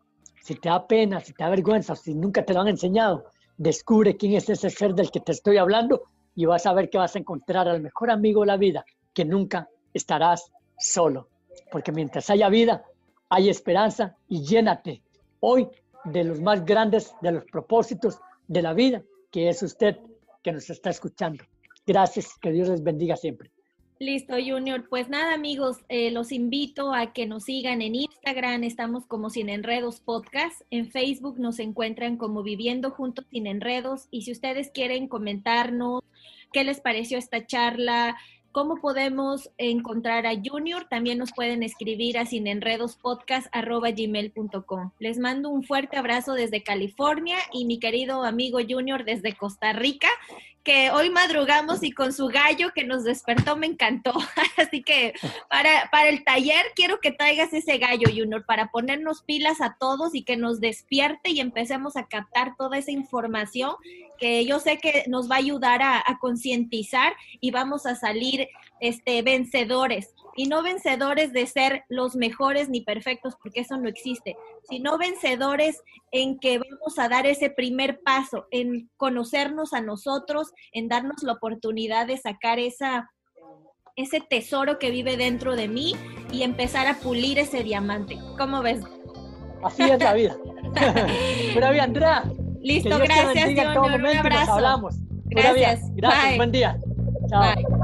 Speaker 2: Si te da pena, si te da vergüenza, si nunca te lo han enseñado, descubre quién es ese ser del que te estoy hablando y vas a ver que vas a encontrar al mejor amigo de la vida, que nunca estarás solo. Porque mientras haya vida, hay esperanza y llénate hoy de los más grandes de los propósitos de la vida, que es usted que nos está escuchando. Gracias, que Dios les bendiga siempre.
Speaker 1: Listo, Junior. Pues nada, amigos, eh, los invito a que nos sigan en Instagram, estamos como Sin Enredos Podcast, en Facebook nos encuentran como Viviendo Juntos Sin Enredos y si ustedes quieren comentarnos qué les pareció esta charla, ¿Cómo podemos encontrar a Junior? También nos pueden escribir a sinenredospodcast.gmail.com. Les mando un fuerte abrazo desde California y mi querido amigo Junior desde Costa Rica, que hoy madrugamos y con su gallo que nos despertó me encantó. *laughs* Así que para, para el taller quiero que traigas ese gallo, Junior, para ponernos pilas a todos y que nos despierte y empecemos a captar toda esa información que yo sé que nos va a ayudar a, a concientizar y vamos a salir este, vencedores. Y no vencedores de ser los mejores ni perfectos, porque eso no existe, sino vencedores en que vamos a dar ese primer paso, en conocernos a nosotros, en darnos la oportunidad de sacar esa, ese tesoro que vive dentro de mí y empezar a pulir ese diamante. ¿Cómo ves?
Speaker 2: Así es la vida. *laughs* Vida, Andrea.
Speaker 1: Listo, gracias. Un abrazo.
Speaker 2: Hablamos.
Speaker 1: Gracias.
Speaker 2: Gracias. Buen día. Chao. Bye.